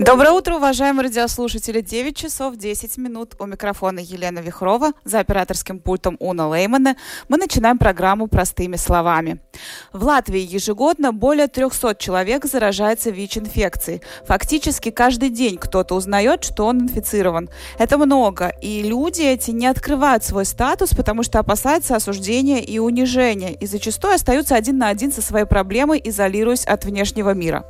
Доброе утро, уважаемые радиослушатели. 9 часов 10 минут. У микрофона Елена Вихрова. За операторским пультом Уна Леймана. Мы начинаем программу простыми словами. В Латвии ежегодно более 300 человек заражается ВИЧ-инфекцией. Фактически каждый день кто-то узнает, что он инфицирован. Это много. И люди эти не открывают свой статус, потому что опасаются осуждения и унижения. И зачастую остаются один на один со своей проблемой, изолируясь от внешнего мира.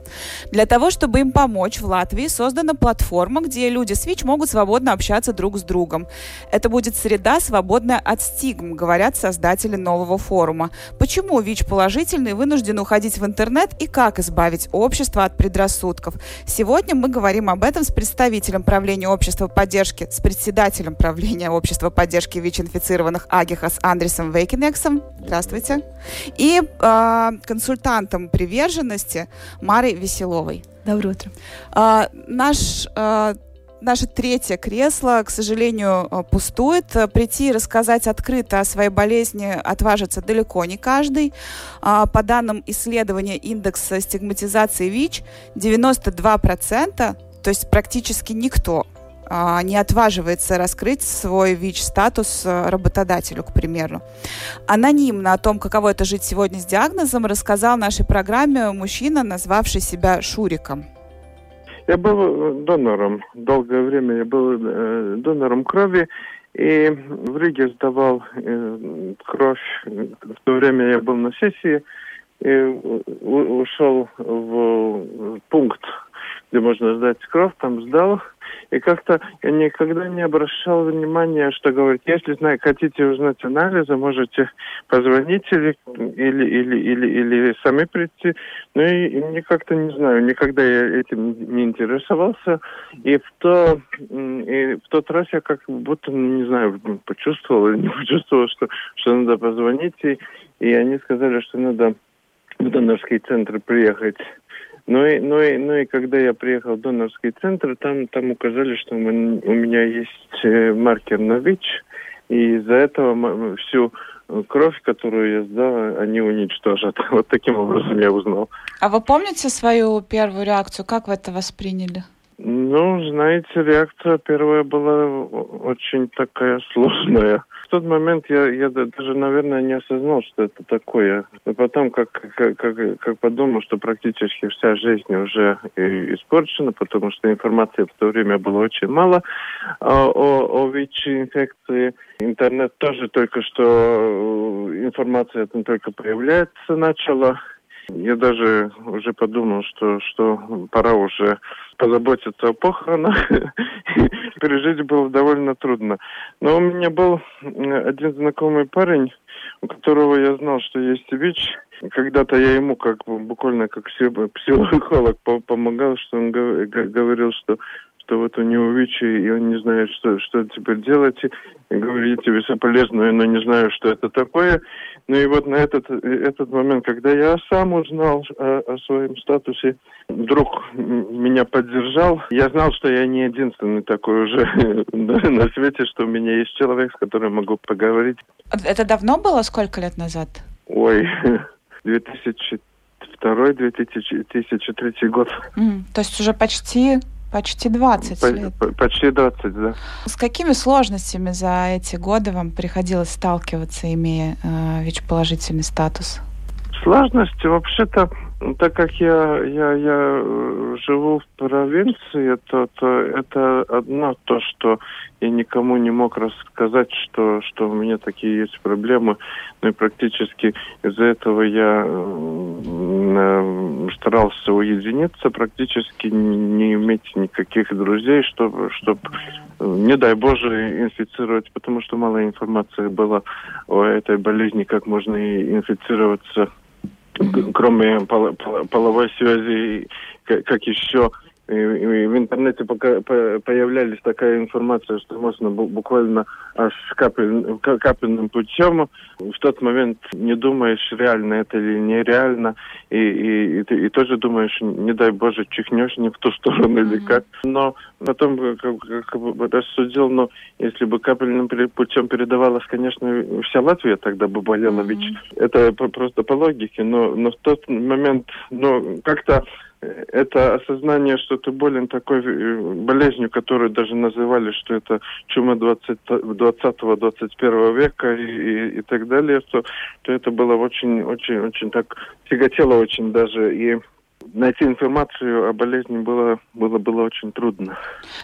Для того, чтобы им помочь, в Латвии создана платформа, где люди с ВИЧ могут свободно общаться друг с другом. Это будет среда, свободная от стигм, говорят создатели нового форума. Почему ВИЧ положительный вынужден уходить в интернет и как избавить общество от предрассудков? Сегодня мы говорим об этом с представителем правления общества поддержки, с председателем правления общества поддержки ВИЧ-инфицированных Агихас Андресом Вейкинексом. Здравствуйте. И э, консультантом приверженности Марой Веселовой. Доброе утро. А, наш а, Наше третье кресло, к сожалению, а, пустует. Прийти и рассказать открыто о своей болезни отважится далеко не каждый. А, по данным исследования индекса стигматизации ВИЧ, 92%, то есть практически никто не отваживается раскрыть свой ВИЧ-статус э, работодателю, к примеру. Анонимно о том, каково это жить сегодня с диагнозом, рассказал в нашей программе мужчина, назвавший себя Шуриком. Я был э, донором. Долгое время я был э, донором крови. И в Риге сдавал э, кровь. В то время я был на сессии и ушел в пункт, где можно сдать кровь, там сдал. И как-то я никогда не обращал внимания, что говорит, если знаю, хотите узнать анализы, можете позвонить или, или, или, или, или сами прийти. Ну и, и мне как-то не знаю, никогда я этим не интересовался. И в, то, и в тот раз я как будто, не знаю, почувствовал или не почувствовал, что, что надо позвонить. И, и они сказали, что надо в донорский центр приехать ну и, ну, и, ну и когда я приехал в донорский центр, там, там указали, что у меня есть э, маркер на ВИЧ, и из-за этого всю кровь, которую я сдал, они уничтожат. Вот таким образом я узнал. А вы помните свою первую реакцию? Как вы это восприняли? Ну, знаете, реакция первая была очень такая сложная в тот момент я, я даже, наверное, не осознал, что это такое. Но потом, как, как, как, как подумал, что практически вся жизнь уже испорчена, потому что информации в то время было очень мало о, о, о ВИЧ-инфекции. Интернет тоже только что, э, информация там только появляется начала. Я даже уже подумал, что, что пора уже позаботиться о похоронах. Пережить было довольно трудно. Но у меня был один знакомый парень, у которого я знал, что есть ВИЧ. Когда-то я ему как буквально как психолог помогал, что он говорил, что что вот у него ВИЧ, и он не знает, что, что теперь делать. И говорит, тебе соболезную, но не знаю, что это такое. Ну и вот на этот, этот момент, когда я сам узнал о, о своем статусе, друг меня поддержал. Я знал, что я не единственный такой уже на свете, что у меня есть человек, с которым могу поговорить. Это давно было? Сколько лет назад? Ой, 2002-2003 год. Mm, то есть уже почти Почти 20 По, лет. Почти 20, да. С какими сложностями за эти годы вам приходилось сталкиваться, имея э, ВИЧ-положительный статус? Сложности вообще-то ну, так как я, я, я э, живу в провинции, то, то это одно то, что я никому не мог рассказать, что, что у меня такие есть проблемы. Ну и практически из-за этого я э, старался уединиться, практически не иметь никаких друзей, чтобы, чтобы не дай Боже, инфицировать, потому что мало информации было о этой болезни, как можно инфицироваться кроме пол, половой связи, как еще и, и в интернете пока, по, появлялись такая информация, что можно буквально аж капель, капельным путем в тот момент не думаешь, реально это или нереально, и, и, и, ты, и тоже думаешь, не дай Боже, чихнешь не в ту сторону mm-hmm. или как. Но потом как, как бы рассудил, но если бы капельным путем передавалось, конечно, вся Латвия тогда бы болела, mm-hmm. ведь это просто по логике, но, но в тот момент, ну, как-то это осознание, что ты болен такой э, болезнью, которую даже называли, что это чума 20-21 века и, и, и так далее, то, то это было очень, очень, очень так тяготело очень даже и найти информацию о болезни было, было, было очень трудно.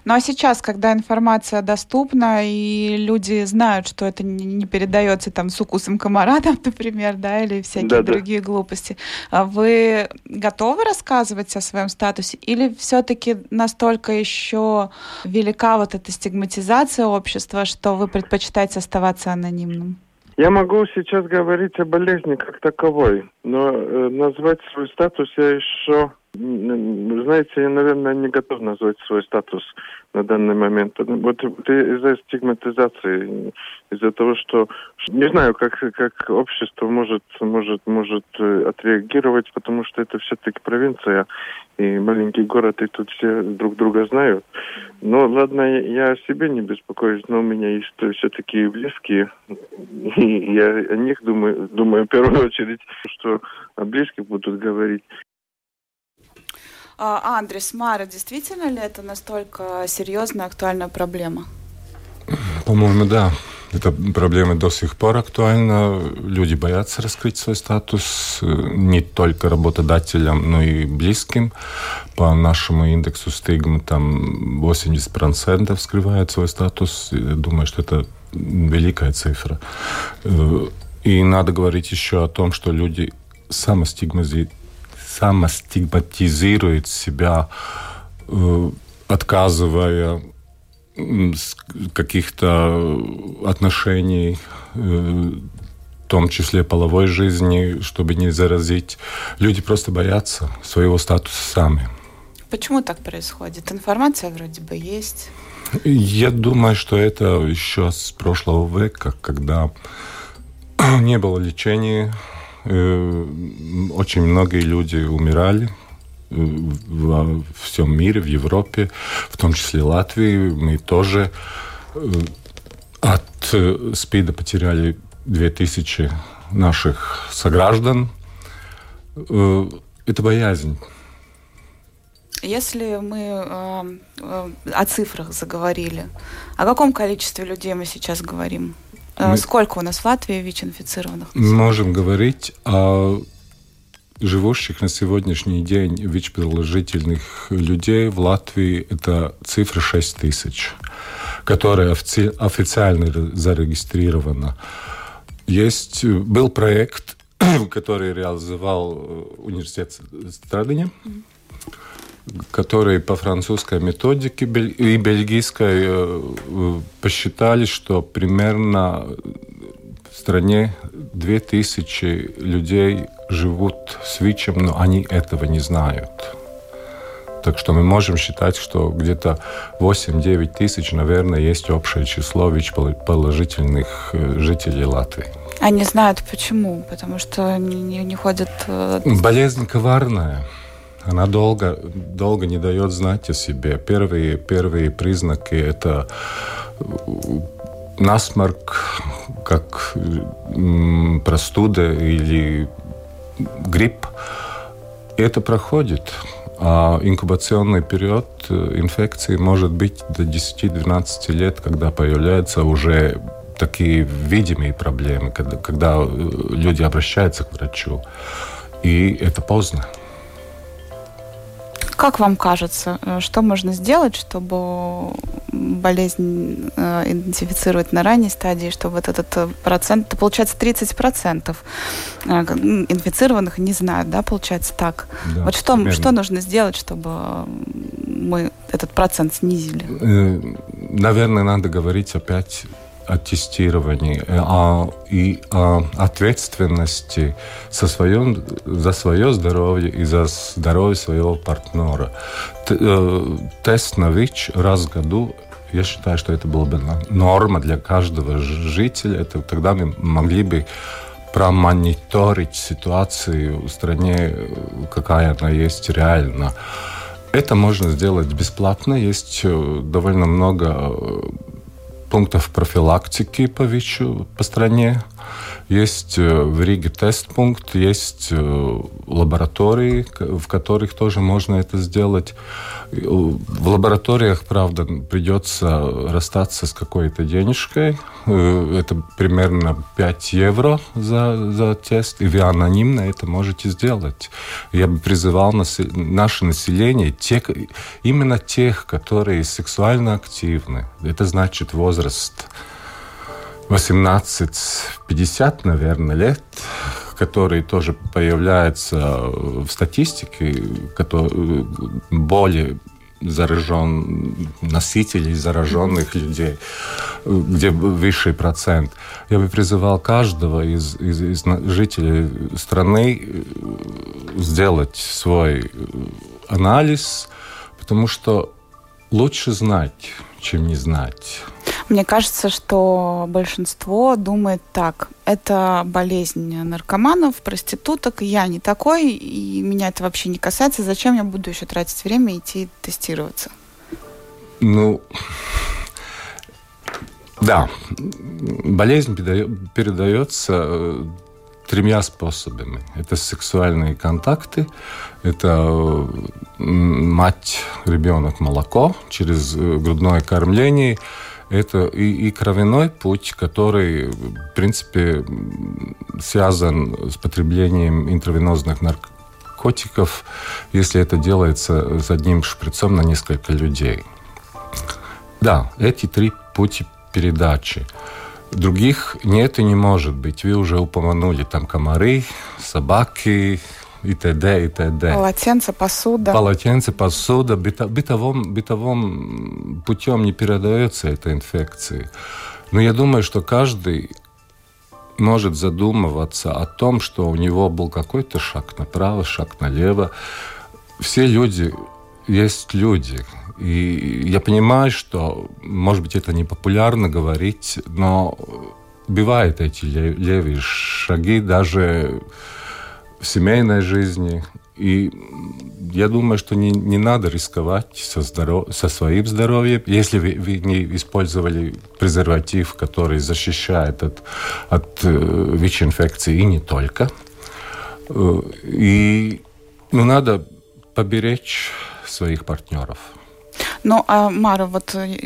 Ну а сейчас, когда информация доступна, и люди знают, что это не передается там с укусом комара, там, например, да, или всякие да, другие да. глупости, а вы готовы рассказывать о своем статусе? Или все-таки настолько еще велика вот эта стигматизация общества, что вы предпочитаете оставаться анонимным? Я могу сейчас говорить о болезни как таковой, но э, назвать свой статус я еще знаете, я, наверное, не готов назвать свой статус на данный момент. Вот из-за стигматизации, из-за того, что не знаю, как, как общество может, может, может э, отреагировать, потому что это все-таки провинция и маленький город, и тут все друг друга знают. Но ладно, я о себе не беспокоюсь, но у меня есть все-таки близкие, и я о них думаю, думаю в первую очередь, что о близких будут говорить. Андрес, Мара, действительно ли это настолько серьезная, актуальная проблема? По-моему, да. Эта проблема до сих пор актуальна. Люди боятся раскрыть свой статус э, не только работодателям, но и близким. По нашему индексу стигмы там 80% скрывают свой статус. Я думаю, что это великая цифра. Э, и надо говорить еще о том, что люди самостигматизируют самостигматизирует себя, э, отказывая каких-то отношений, э, в том числе половой жизни, чтобы не заразить. Люди просто боятся своего статуса сами. Почему так происходит? Информация вроде бы есть. Я думаю, что это еще с прошлого века, когда не было лечения очень многие люди умирали э, во всем мире, в Европе, в том числе Латвии. Мы тоже э, от СПИДа потеряли 2000 наших сограждан. Это боязнь. Если мы э, э, о цифрах заговорили, о каком количестве людей мы сейчас говорим? Э, мы... Сколько у нас в Латвии ВИЧ-инфицированных? Мы можем говорить о живущих на сегодняшний день ВИЧ-положительных людей в Латвии это цифра 6 тысяч, которая офици официально зарегистрирована. Есть, был проект, который реализовал э, университет Страдания, mm которые по французской методике и бельгийской э, посчитали, что примерно в стране 2000 людей живут с ВИЧем, но они этого не знают. Так что мы можем считать, что где-то 8-9 тысяч, наверное, есть общее число ВИЧ-положительных э, жителей Латвии. Они знают почему? Потому что они не ходят... Э, Болезнь коварная. Она долго, долго не дает знать о себе. Первые, первые признаки – это насморк, как простуда или грипп. Это проходит. А инкубационный период инфекции может быть до 10-12 лет, когда появляются уже такие видимые проблемы, когда, когда люди обращаются к врачу. И это поздно. Как вам кажется, э, что можно сделать, чтобы болезнь э, идентифицировать на ранней стадии, чтобы вот этот э, процент, это получается 30% инфицированных не знают, да, получается так. Да, вот что, что нужно сделать, чтобы мы этот процент снизили? Наверное, надо говорить опять о тестировании а, и о ответственности со свое, за свое здоровье и за здоровье своего партнера. Э, тест на ВИЧ раз в году я считаю, что это была бы норма для каждого жителя. Это тогда мы могли бы промониторить ситуацию в стране, какая она есть реально. Это можно сделать бесплатно. Есть э, довольно много э, пунктов профилактики по ВИЧу по стране. Есть э, в Риге тест-пункт, есть э, лаборатории, в которых тоже можно это сделать. В лабораториях, правда, придется расстаться с какой-то денежкой. Э, это примерно 5 евро за, за тест, и вы анонимно это можете сделать. Я бы призывал наше население, те, именно тех, которые сексуально активны, это значит возраст 18-50, наверное, лет, которые тоже появляются в статистике, которые более заражен, носителей зараженных людей, где высший процент. Я бы призывал каждого из, из, из жителей страны э, сделать свой анализ, потому что лучше знать, чем не знать. Мне кажется, что большинство думает так. Это болезнь наркоманов, проституток. Я не такой, и меня это вообще не касается. Зачем я буду еще тратить время и идти тестироваться? Ну, да, болезнь передается э, тремя способами. Это сексуальные контакты, это мать, ребенок, молоко через э, грудное кормление – это и, и кровяной путь, который, в принципе, связан с потреблением интравенозных наркотиков, если это делается с одним шприцом на несколько людей. Да, эти три пути передачи. Других нет и не может быть. Вы уже упомянули там комары, собаки, и т.д. и т.д. Полотенце, посуда. Полотенце, посуда. Бытовым, бытовым путем не передается эта инфекция. Но я думаю, что каждый может задумываться о том, что у него был какой-то шаг направо, шаг налево. Все люди есть люди. И я понимаю, что, может быть, это не популярно говорить, но бывают эти левые шаги даже в семейной жизни. И я думаю, что не, не надо рисковать со, здоров... со своим здоровьем, если вы, вы не использовали презерватив, который защищает от, от э, ВИЧ-инфекции и не только. Э, и ну, надо поберечь своих партнеров. Ну, а Мара, вот э,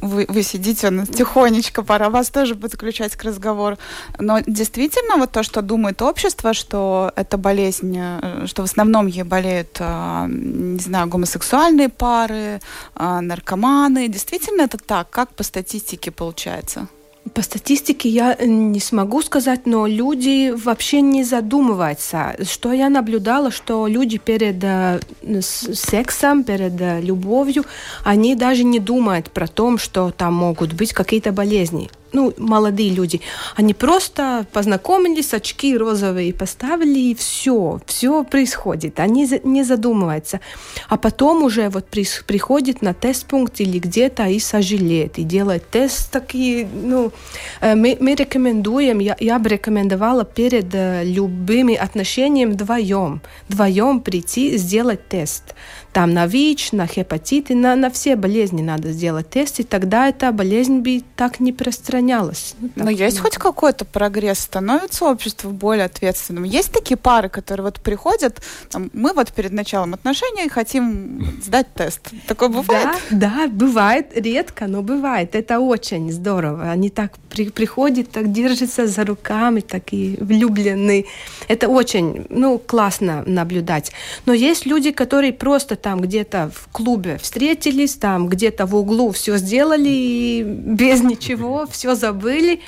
вы, вы сидите, ну, тихонечко, пора вас тоже подключать к разговору. Но действительно вот то, что думает общество, что это болезнь, э, что в основном ей болеют, а, не знаю, гомосексуальные пары, а, наркоманы, действительно это так? Как по статистике получается? По статистике я э, не смогу сказать, но люди вообще не задумываются. Что я наблюдала, что люди перед э, сексом, перед э, любовью, они даже не думают про то, что там могут быть какие-то болезни ну, молодые люди, они просто познакомились, очки розовые поставили, и все, все происходит. Они не задумываются. А потом уже вот приходит на тест-пункт или где-то и сожалеет, и делает тест такие, ну, э, мы, мы рекомендуем, я, я бы рекомендовала перед э, любыми отношениями вдвоем, вдвоем прийти, сделать тест. Там на ВИЧ, на хепатиты, на, на все болезни надо сделать тест, и тогда эта болезнь бы так не распространялась. Ну, Но есть хоть какой-то прогресс? Становится общество более ответственным? Есть такие пары, которые вот приходят, там, мы вот перед началом отношений хотим сдать тест. Такое бывает? Да, да, бывает. Редко, но бывает. Это очень здорово. Они так при, приходят, так держатся за руками, такие влюбленные. Это очень, ну, классно наблюдать. Но есть люди, которые просто там где-то в клубе встретились, там где-то в углу все сделали и без ничего, все забыли,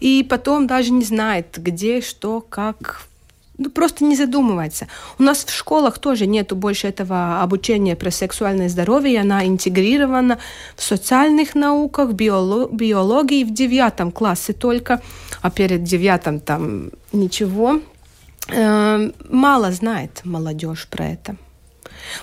и потом даже не знает, где, что, как ну, просто не задумывается. У нас в школах тоже нету больше этого обучения про сексуальное здоровье, она интегрирована в социальных науках, биологии в девятом классе только, а перед девятым там ничего. Эм, мало знает молодежь про это.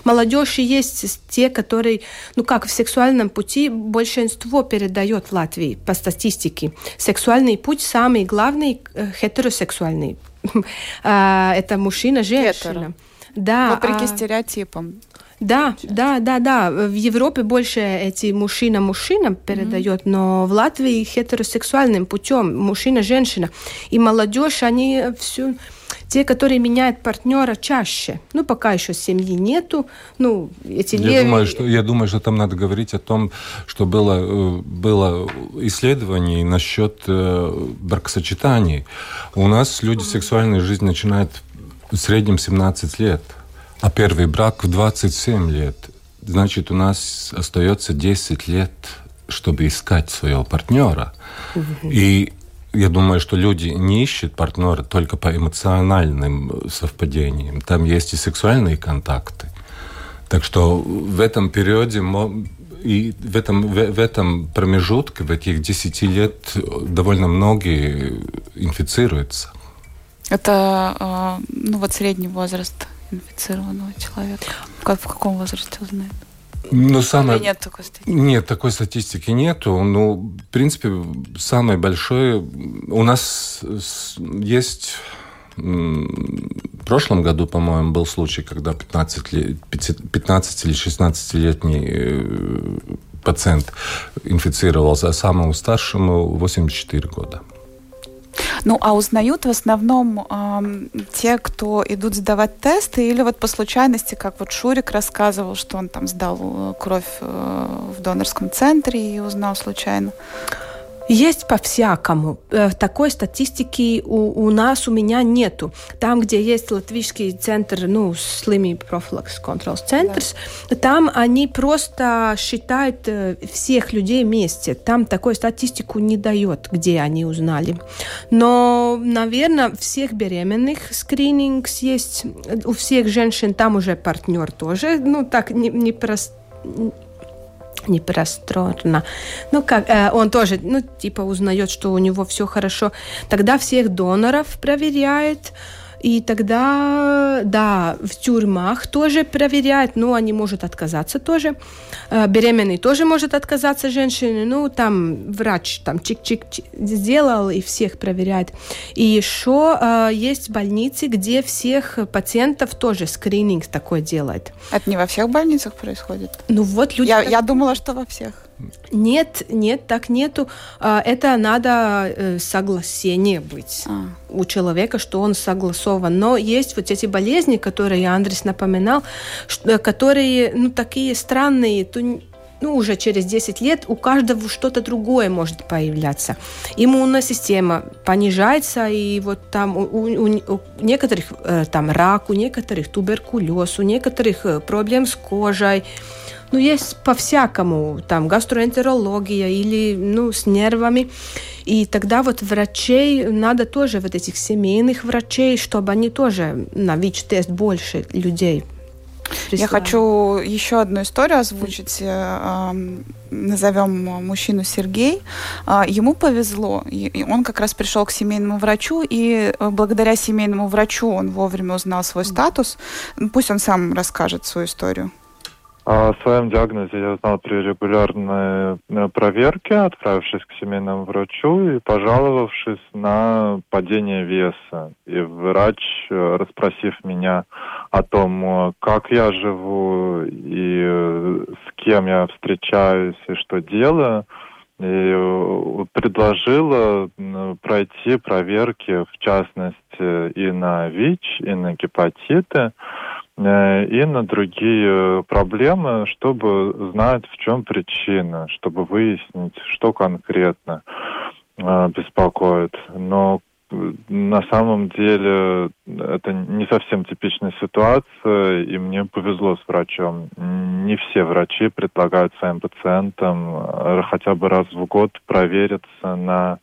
Молодежь есть те, которые, ну как в сексуальном пути большинство передает в Латвии по статистике. Сексуальный путь самый главный э, хетеросексуальный. А, это мужчина, женщина. Да. Вопреки а... стереотипам. Да, да, да, да. В Европе больше эти мужчина-мужчина передает, mm-hmm. но в Латвии хетеросексуальным путем мужчина-женщина. И молодежь, они все те, которые меняют партнера чаще. Ну, пока еще семьи нету. Ну, эти я, левые... думаю, что, я думаю, что там надо говорить о том, что было, э, было исследование насчет э, бракосочетаний. У нас люди сексуальную жизнь начинают в среднем 17 лет, а первый брак в 27 лет. Значит, у нас остается 10 лет, чтобы искать своего партнера. И я думаю, что люди не ищут партнера только по эмоциональным совпадениям. Там есть и сексуальные контакты. Так что в этом периоде и в этом, в, в этом промежутке, в этих 10 лет, довольно многие инфицируются. Это а, ну, вот средний возраст инфицированного человека. Как, в каком возрасте узнают? Ну, самое... нет такой статистики? Нет, такой статистики нету. Ну, в принципе, самое большое... У нас есть... В прошлом году, по-моему, был случай, когда 15, лет, 15 или 16-летний э, пациент инфицировался, а самому старшему 84 года. Ну, а узнают в основном э, те, кто идут сдавать тесты, или вот по случайности, как вот Шурик рассказывал, что он там сдал э, кровь э, в донорском центре и узнал случайно. Есть по-всякому. Э, такой статистики у, у нас, у меня нету. Там, где есть латвийский центр, ну, слими профилакс контрол центр, да. там они просто считают э, всех людей вместе. Там такой статистику не дает, где они узнали. Но, наверное, всех беременных скрининг есть. У всех женщин там уже партнер тоже. Ну, так не, не просто непросторно. Ну, как э, он тоже, ну, типа, узнает, что у него все хорошо. Тогда всех доноров проверяет. И тогда, да, в тюрьмах тоже проверяют, но они могут отказаться тоже. Э, беременный тоже может отказаться женщины. Ну, там врач там чик-чик сделал и всех проверяет. И еще э, есть больницы, где всех пациентов тоже скрининг такой делает. Это не во всех больницах происходит? Ну вот люди... Я, так... я думала, что во всех. Нет, нет, так нету. А, это надо э, согласение быть а. у человека, что он согласован. Но есть вот эти болезни, которые Андрес напоминал, которые, ну, такие странные, то ну, уже через 10 лет у каждого что-то другое может появляться. Иммунная система понижается, и вот там у, у, у некоторых э, там рак, у некоторых туберкулез, у некоторых э, проблем с кожей. Ну, есть по-всякому, там, гастроэнтерология или, ну, с нервами. И тогда вот врачей, надо тоже вот этих семейных врачей, чтобы они тоже на ВИЧ-тест больше людей я хочу еще одну историю озвучить. Э, назовем мужчину Сергей. А, ему повезло. И он как раз пришел к семейному врачу, и э, благодаря семейному врачу он вовремя узнал свой статус. Пусть он сам расскажет свою историю. О своем диагнозе я узнал при регулярной э, проверке, отправившись к семейному врачу и пожаловавшись на падение веса. И врач, э, расспросив меня о том, э, как я живу и с кем я встречаюсь и что делаю, и предложила пройти проверки, в частности, и на ВИЧ, и на гепатиты. Э, и на другие проблемы, чтобы знать, в чем причина, чтобы выяснить, что конкретно э, беспокоит. Но э, на самом деле это не совсем типичная ситуация, и мне повезло с врачом. Не все врачи предлагают своим пациентам хотя бы раз в год провериться на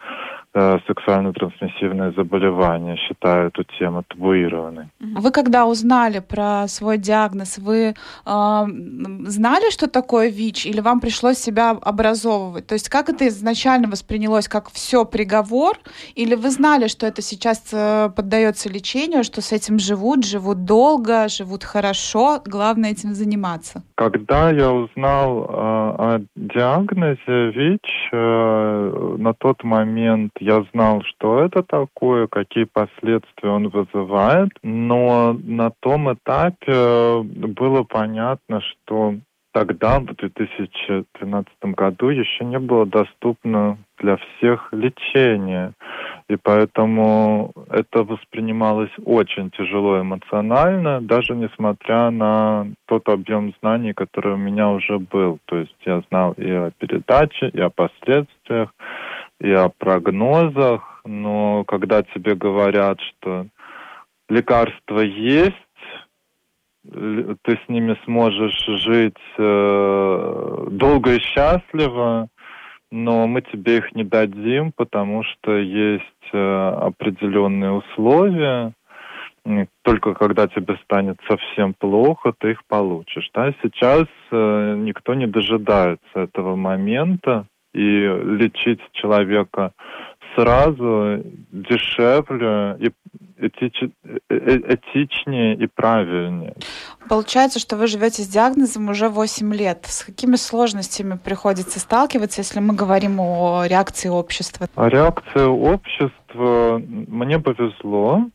сексуально трансмиссивные заболевания, считаю эту тему табуированной. Вы когда узнали про свой диагноз, вы э, знали, что такое ВИЧ, или вам пришлось себя образовывать? То есть как это изначально воспринялось, как все приговор, или вы знали, что это сейчас э, поддается лечению, что с этим живут, живут долго, живут хорошо, главное этим заниматься? Когда я узнал э, о диагнозе ВИЧ, э, на тот момент я знал, что это такое, какие последствия он вызывает, но на том этапе было понятно, что тогда, в 2013 году, еще не было доступно для всех лечение. И поэтому это воспринималось очень тяжело эмоционально, даже несмотря на тот объем знаний, который у меня уже был. То есть я знал и о передаче, и о последствиях, и о прогнозах. Но когда тебе говорят, что лекарства есть, ты с ними сможешь жить э, долго и счастливо, но мы тебе их не дадим, потому что есть э, определенные условия. Только когда тебе станет совсем плохо, ты их получишь. Да? Сейчас э, никто не дожидается этого момента, и лечить человека сразу дешевле и этич, э, э, этичнее и правильнее. Получается, что вы живете с диагнозом уже 8 лет. С какими сложностями приходится сталкиваться, если мы говорим о реакции общества? О реакции общества мне повезло,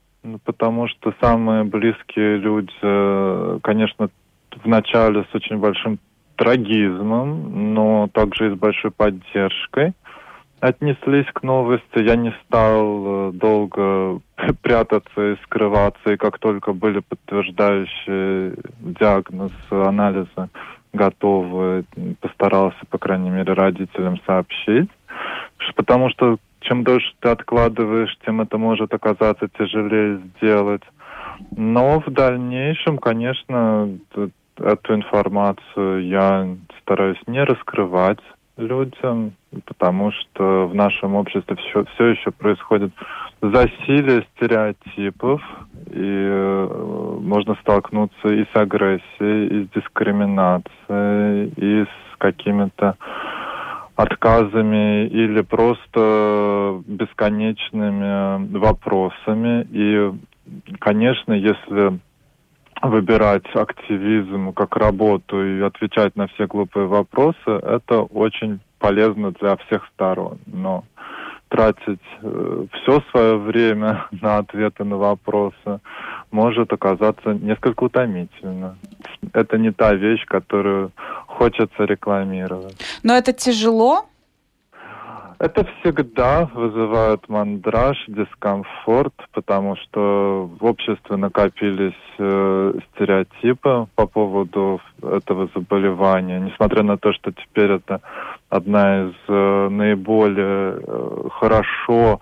потому что самые близкие люди, конечно, вначале с очень большим трагизмом, но также и с большой поддержкой отнеслись к новости. Я не стал э, долго прятаться и скрываться, и как только были подтверждающие диагноз, анализы готовы, постарался, по крайней мере, родителям сообщить. Потому что чем дольше ты откладываешь, тем это может оказаться тяжелее сделать. Но в дальнейшем, конечно, эту информацию я стараюсь не раскрывать людям, потому что в нашем обществе все, все еще происходит засилие стереотипов, и э, можно столкнуться и с агрессией, и с дискриминацией, и с какими-то отказами или просто бесконечными вопросами. И, конечно, если выбирать активизм как работу и отвечать на все глупые вопросы, это очень полезно для всех сторон. Но тратить э, все свое время на ответы на вопросы может оказаться несколько утомительно. Это не та вещь, которую хочется рекламировать. Но это тяжело, это всегда вызывает мандраж, дискомфорт, потому что в обществе накопились э, стереотипы по поводу этого заболевания, несмотря на то, что теперь это одна из э, наиболее э, хорошо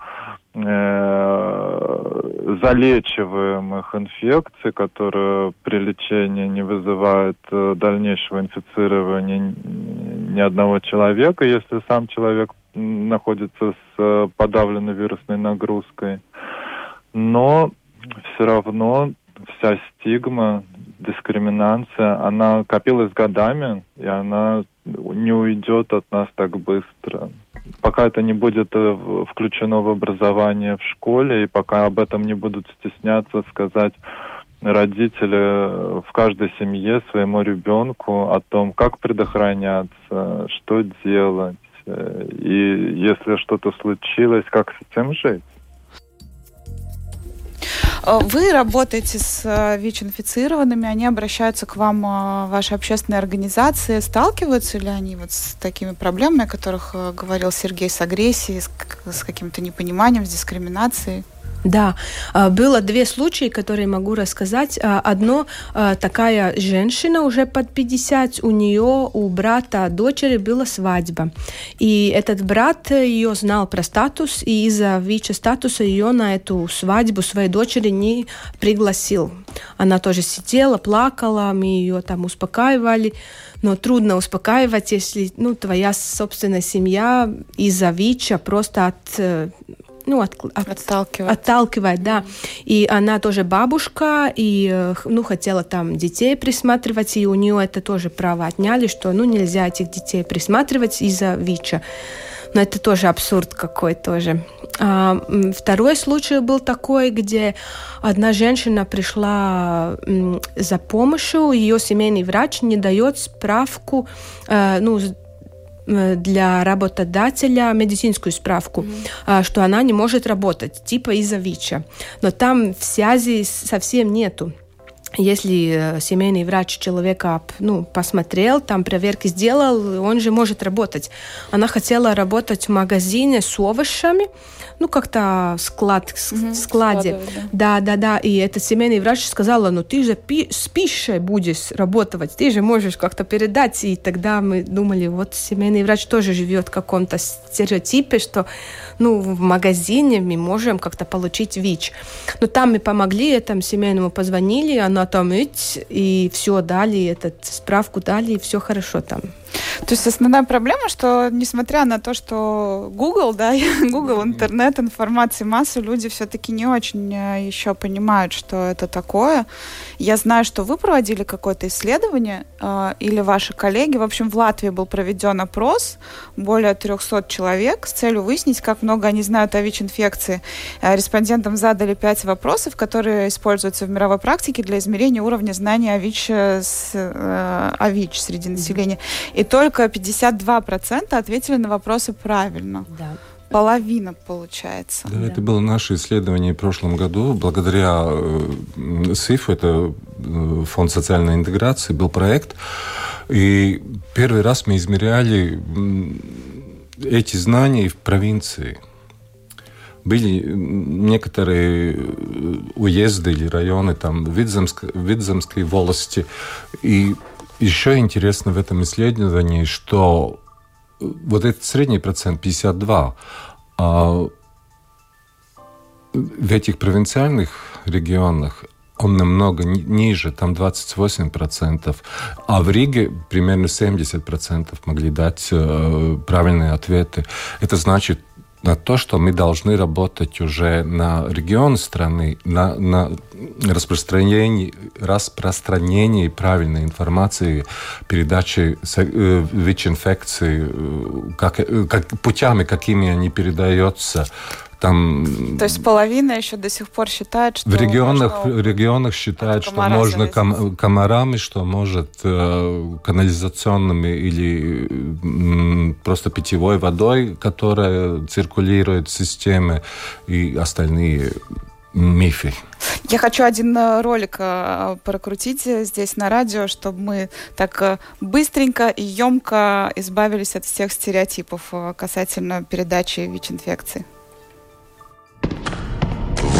э, залечиваемых инфекций, которые при лечении не вызывают э, дальнейшего инфицирования ни одного человека, если сам человек находится с э, подавленной вирусной нагрузкой. Но все равно вся стигма, дискриминация, она копилась годами, и она не уйдет от нас так быстро. Пока это не будет э, включено в образование в школе, и пока об этом не будут стесняться сказать родители в каждой семье своему ребенку о том, как предохраняться, что делать, Э, и если что-то случилось, как с этим жить? Э, вы работаете с э, ВИЧ-инфицированными, они обращаются к вам, ваши общественные организации. Сталкиваются ли они вот с такими проблемами, о которых говорил Сергей, с агрессией, с каким-то непониманием, с дискриминацией? Да, а, было две случаи, которые могу рассказать. А, одно, а, такая женщина уже под 50, у нее, у брата дочери была свадьба. И этот брат ее знал про статус, и из-за ВИЧа статуса ее на эту свадьбу своей дочери не пригласил. Она тоже сидела, плакала, мы ее там успокаивали. Но трудно успокаивать, если ну, твоя собственная семья из-за ВИЧа просто от э, ну, от, от, Отталкивает. отталкивает, да. И она тоже бабушка, и, э, ну, хотела там детей присматривать, и у нее это тоже право отняли, что, ну, нельзя этих детей присматривать из-за ВИЧа. Но это тоже абсурд какой тоже. А, второй случай был такой, где одна женщина пришла за помощью, ее семейный врач не дает справку, э, ну, для работодателя медицинскую справку, а, что она не может работать, типа из-за ВИЧа. Но там связи совсем нету. Если э, семейный врач человека ну, посмотрел, там проверки сделал, он же может работать. Она хотела работать в магазине с овощами, ну, как-то склад, Мгм, складе. складывать, Да, да, да. И этот семейный врач сказала, ну ты же пи- с пищей будешь работать, ты же можешь как-то передать. И тогда мы думали, вот семейный врач тоже живет в каком-то стереотипе, что ну, в магазине мы можем как-то получить ВИЧ. Но там мы помогли этому семейному, позвонили, она там и все дали, этот справку дали, и все хорошо там. То есть основная проблема, что несмотря на то, что Google, да, Google, интернет, информации масса, люди все-таки не очень э, еще понимают, что это такое. Я знаю, что вы проводили какое-то исследование, э, или ваши коллеги. В общем, в Латвии был проведен опрос, более 300 человек, с целью выяснить, как много они знают о ВИЧ-инфекции. Э, Респондентам задали пять вопросов, которые используются в мировой практике для измерения уровня знания о ВИЧ, э, с- э, о ВИЧ среди населения. И только 52% ответили на вопросы правильно. Да. Половина, получается. Да, это было наше исследование в прошлом году. Благодаря э, СИФ, это э, Фонд социальной интеграции, был проект. И первый раз мы измеряли эти знания в провинции. Были некоторые э, уезды или районы, там, Видземск, Видземской волости. И еще интересно в этом исследовании, что э, вот этот средний процент 52, а в этих провинциальных регионах он намного ни- ниже, там 28%, а в Риге примерно 70% могли дать э, правильные ответы. Это значит на то, что мы должны работать уже на регион страны, на, на распространении, распространении правильной информации, передачи э, ВИЧ-инфекции, э, как, э, как, путями, какими они передаются. Там То есть половина еще до сих пор считает, что в регионах, можно- в регионах считают, что можно ком- комарами, что может э, канализационными или м, просто питьевой водой, которая циркулирует в системе, и остальные мифы. Я хочу один э, ролик э, прокрутить э, здесь на радио, чтобы мы так быстренько и емко избавились от всех стереотипов касательно передачи ВИЧ-инфекции.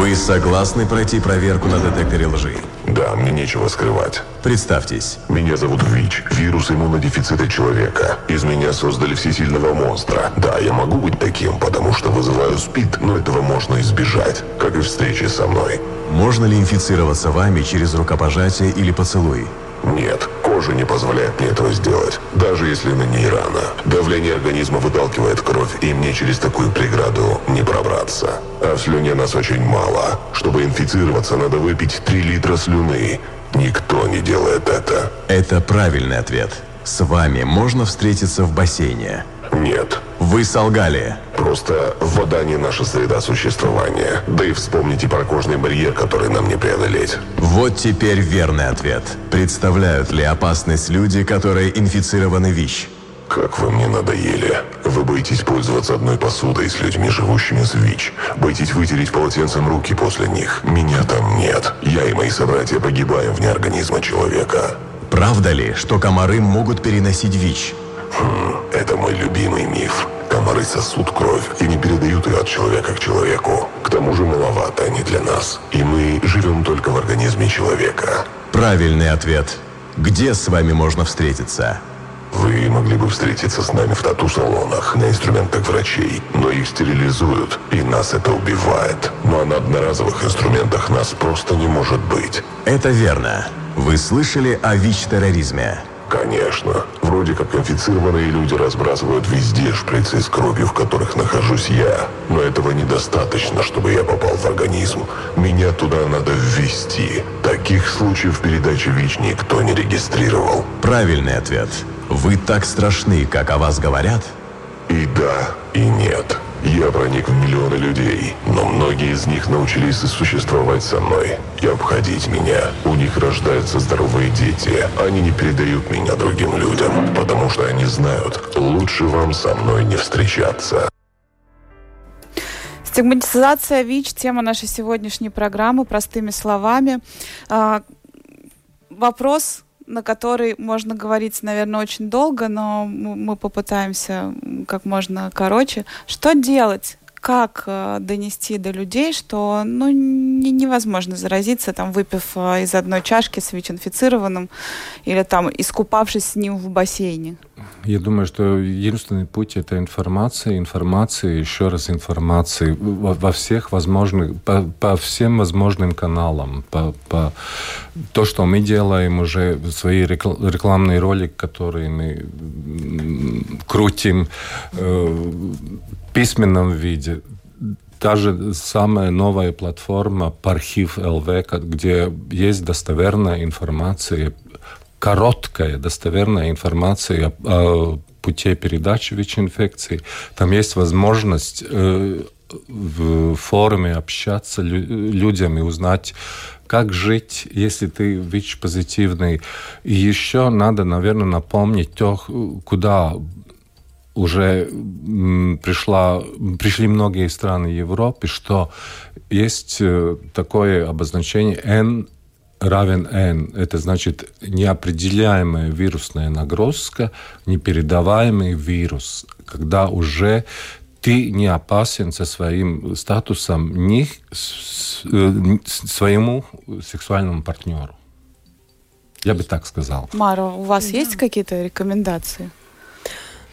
Вы согласны пройти проверку на детекторе лжи? Да, мне нечего скрывать. Представьтесь. Меня зовут ВИЧ, вирус иммунодефицита человека. Из меня создали всесильного монстра. Да, я могу быть таким, потому что вызываю СПИД, но этого можно избежать, как и встречи со мной. Можно ли инфицироваться вами через рукопожатие или поцелуй? Нет, кожа не позволяет мне этого сделать, даже если на ней рана. Давление организма выталкивает кровь, и мне через такую преграду не пробраться. А в слюне нас очень мало. Чтобы инфицироваться, надо выпить 3 литра слюны. Никто не делает это. Это правильный ответ. С вами можно встретиться в бассейне. Нет. Вы солгали. Просто вода не наша среда существования. Да и вспомните про кожный барьер, который нам не преодолеть. Вот теперь верный ответ. Представляют ли опасность люди, которые инфицированы ВИЧ? Как вы мне надоели. Вы боитесь пользоваться одной посудой с людьми, живущими с ВИЧ. Боитесь вытереть полотенцем руки после них. Меня там нет. Я и мои собратья погибаем вне организма человека. Правда ли, что комары могут переносить ВИЧ? Это мой любимый миф. Комары сосут кровь и не передают ее от человека к человеку. К тому же маловато они для нас. И мы живем только в организме человека. Правильный ответ. Где с вами можно встретиться? Вы могли бы встретиться с нами в тату-салонах, на инструментах врачей, но их стерилизуют, и нас это убивает. А на одноразовых инструментах нас просто не может быть. Это верно. Вы слышали о ВИЧ-терроризме? Конечно. Вроде как инфицированные люди разбрасывают везде шприцы с кровью, в которых нахожусь я. Но этого недостаточно, чтобы я попал в организм. Меня туда надо ввести. Таких случаев в передаче ВИЧ никто не регистрировал. Правильный ответ. Вы так страшны, как о вас говорят? И да, и нет. Я проник в миллионы людей, но многие из них научились существовать со мной и обходить меня. У них рождаются здоровые дети. Они не передают меня другим людям, потому что они знают, лучше вам со мной не встречаться. Стигматизация ВИЧ – тема нашей сегодняшней программы «Простыми словами». А, вопрос на который можно говорить, наверное, очень долго, но мы попытаемся как можно короче. Что делать? Как э, донести до людей, что ну, не, невозможно заразиться, там, выпив э, из одной чашки с ВИЧ-инфицированным или там искупавшись с ним в бассейне? Я думаю, что единственный путь это информация, информация, еще раз информация во, во всех возможных, по, по всем возможным каналам, по, по то, что мы делаем уже свои рекламные ролики, которые мы крутим э, в письменном виде, та же самая новая платформа Пархив ЛВ, где есть достоверная информация короткая, достоверная информация о, пути передачи ВИЧ-инфекции. Там есть возможность э, в форуме общаться лю людям и узнать, как жить, если ты ВИЧ-позитивный. И еще надо, наверное, напомнить то, куда уже пришла, пришли многие страны Европы, что есть э, такое обозначение N равен n. Это значит неопределяемая вирусная нагрузка, непередаваемый вирус, когда уже ты не опасен со своим статусом ни э, своему сексуальному партнеру. Я бы так сказал. Мара, у вас да. есть какие-то рекомендации?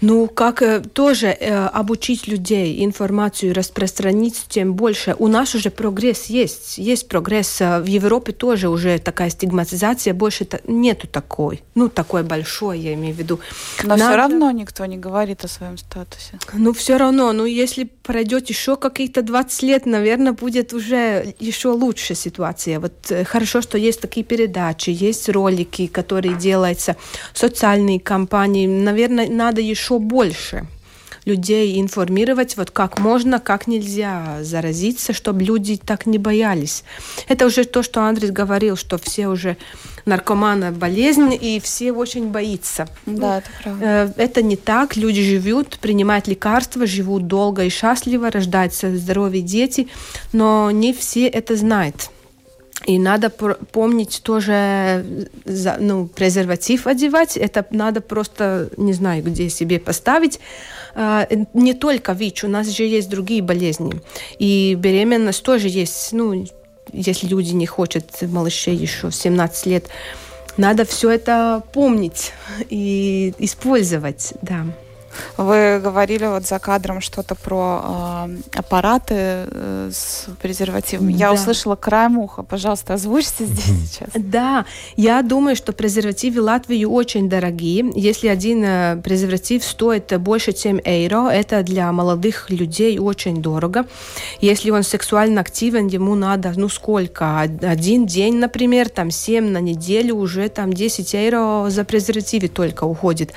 Ну, как э, тоже э, обучить людей, информацию распространить, тем больше. У нас уже прогресс есть. Есть прогресс. Э, в Европе тоже уже такая стигматизация, больше нету такой. Ну, такой большой, я имею в виду. Но Надо... все равно никто не говорит о своем статусе. Ну, все равно. Ну, если пройдет еще какие-то 20 лет, наверное, будет уже еще лучше ситуация. Вот э, хорошо, что есть такие передачи, есть ролики, которые делаются, социальные кампании. Наверное, надо еще еще больше людей информировать, вот как можно, как нельзя заразиться, чтобы люди так не боялись. Это уже то, что Андрей говорил, что все уже наркоманы болезнь, и все очень боятся. Да, это правда. Э, это не так. Люди живут, принимают лекарства, живут долго и счастливо, рождаются здоровые дети, но не все это знают. И надо помнить тоже, ну, презерватив одевать. Это надо просто, не знаю, где себе поставить. А, не только ВИЧ, у нас же есть другие болезни. И беременность тоже есть, ну, если люди не хотят малышей еще в 17 лет. Надо все это помнить и использовать, да. Вы говорили вот за кадром что-то про э, аппараты э, с презервативами. Да. Я услышала краем уха. Пожалуйста, озвучьте здесь сейчас. Да, я думаю, что презервативы Латвии очень дорогие. Если один э, презерватив стоит больше 7 евро, это для молодых людей очень дорого. Если он сексуально активен, ему надо, ну сколько? Один день, например, там 7 на неделю, уже там 10 евро за презервативы только уходит.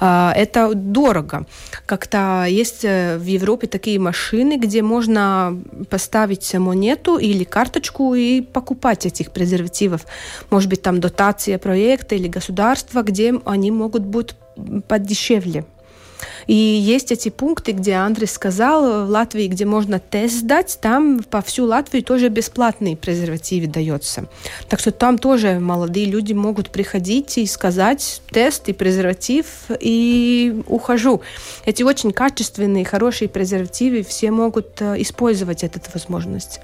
Э, это дорого дорого. Как-то есть э, в Европе такие машины, где можно поставить монету или карточку и покупать этих презервативов. Может быть, там дотация проекта или государства, где они могут быть подешевле. И есть эти пункты, где Андрей сказал, в Латвии, где можно тест сдать, там по всю Латвию тоже бесплатные презервативы дается. Так что там тоже молодые люди могут приходить и сказать тест и презерватив, и ухожу. Эти очень качественные, хорошие презервативы, все могут э, использовать эту возможность.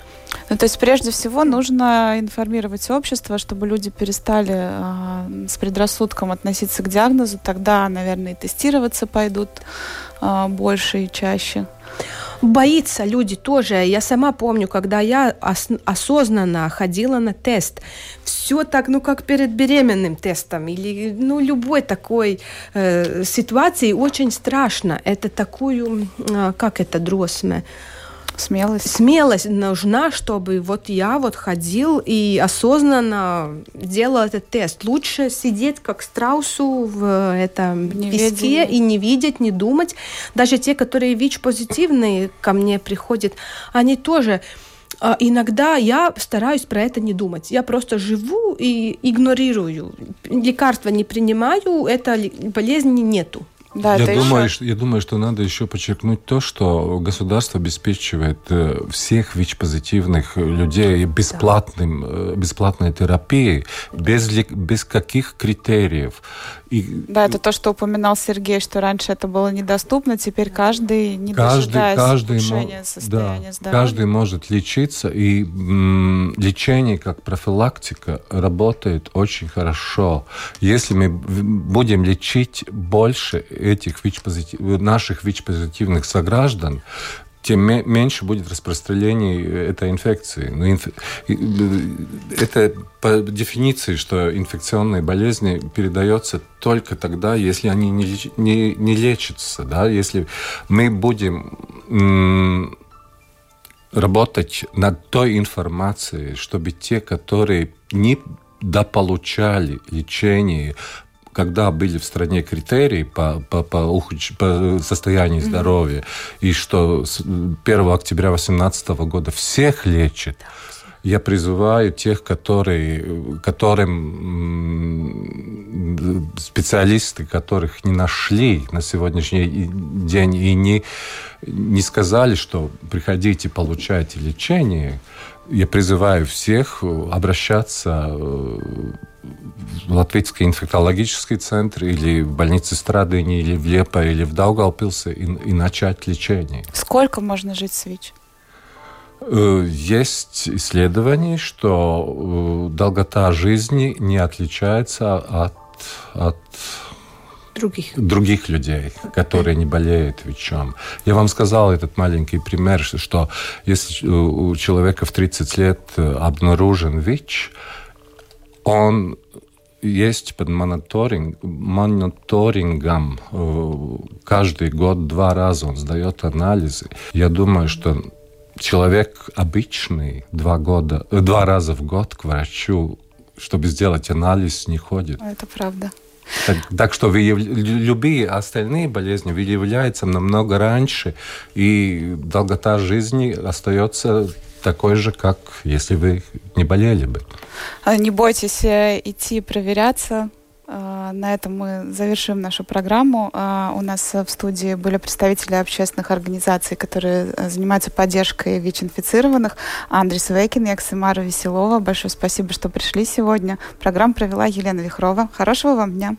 Ну, то есть прежде всего нужно информировать общество, чтобы люди перестали э, с предрассудком относиться к диагнозу, тогда, наверное, и тестироваться пойдут э, больше и чаще. боится люди тоже. Я сама помню, когда я ос осознанно ходила на тест, все так, ну, как перед беременным тестом или, ну, любой такой э, ситуации очень страшно. Это такую, э, как это, дросме, Смелость. Смелость нужна, чтобы вот я вот ходил и осознанно делал этот тест. Лучше сидеть как страусу в этом песке и не видеть, не думать. Даже те, которые ВИЧ-позитивные ко мне приходят, они тоже а, иногда я стараюсь про это не думать. Я просто живу и игнорирую. Лекарства не принимаю, это болезни нету. Да, я, думаю, еще... что, я думаю, что надо еще подчеркнуть то, что государство обеспечивает э, всех ВИЧ-позитивных людей бесплатным, да. Э, бесплатной терапией, без, без каких критериев. И, да, это то, что упоминал Сергей, что раньше это было недоступно, теперь каждый, не каждый, каждый состояния да, здоровья. Каждый может лечиться, и м, лечение как профилактика работает очень хорошо. Если мы будем лечить больше этих ВИЧ-позитив, наших ВИЧ-позитивных сограждан, тем меньше будет распространение этой инфекции. Но инф... Это по дефиниции, что инфекционные болезни передаются только тогда, если они не, не, не лечатся. Да? Если мы будем работать над той информацией, чтобы те, которые не дополучали лечение когда были в стране критерии по, по, по, по состоянию здоровья, mm-hmm. и что с 1 октября 2018 года всех лечат, я призываю тех, которые, которым специалисты, которых не нашли на сегодняшний день и не, не сказали, что приходите, получайте лечение, я призываю всех обращаться э, в Латвийский инфекциологический центр или в больнице Страдыни, или в Лепо, или в Даугавпилсе и, и начать лечение. Сколько можно жить с ВИЧ? Э, есть исследования, что э, долгота жизни не отличается от, от других. других людей, которые не болеют ВИЧом. Я вам сказал этот маленький пример, что если у человека в 30 лет обнаружен ВИЧ, он есть под мониторинг, мониторингом э, каждый год два раза он сдает анализы. Я думаю, что человек обычный два, года, э, два раза в год к врачу, чтобы сделать анализ, не ходит. Это правда. Так, так что выяв... любые остальные болезни выявляются намного раньше, и долгота жизни остается такой же, как если вы не болели бы. А не бойтесь э, идти проверяться. А, на этом мы завершим нашу программу. А, у нас в студии были представители общественных организаций, которые э, занимаются поддержкой ВИЧ-инфицированных. Андрей Свейкин, я Ксимара Веселова. Большое спасибо, что пришли сегодня. Программу провела Елена Вихрова. Хорошего вам дня.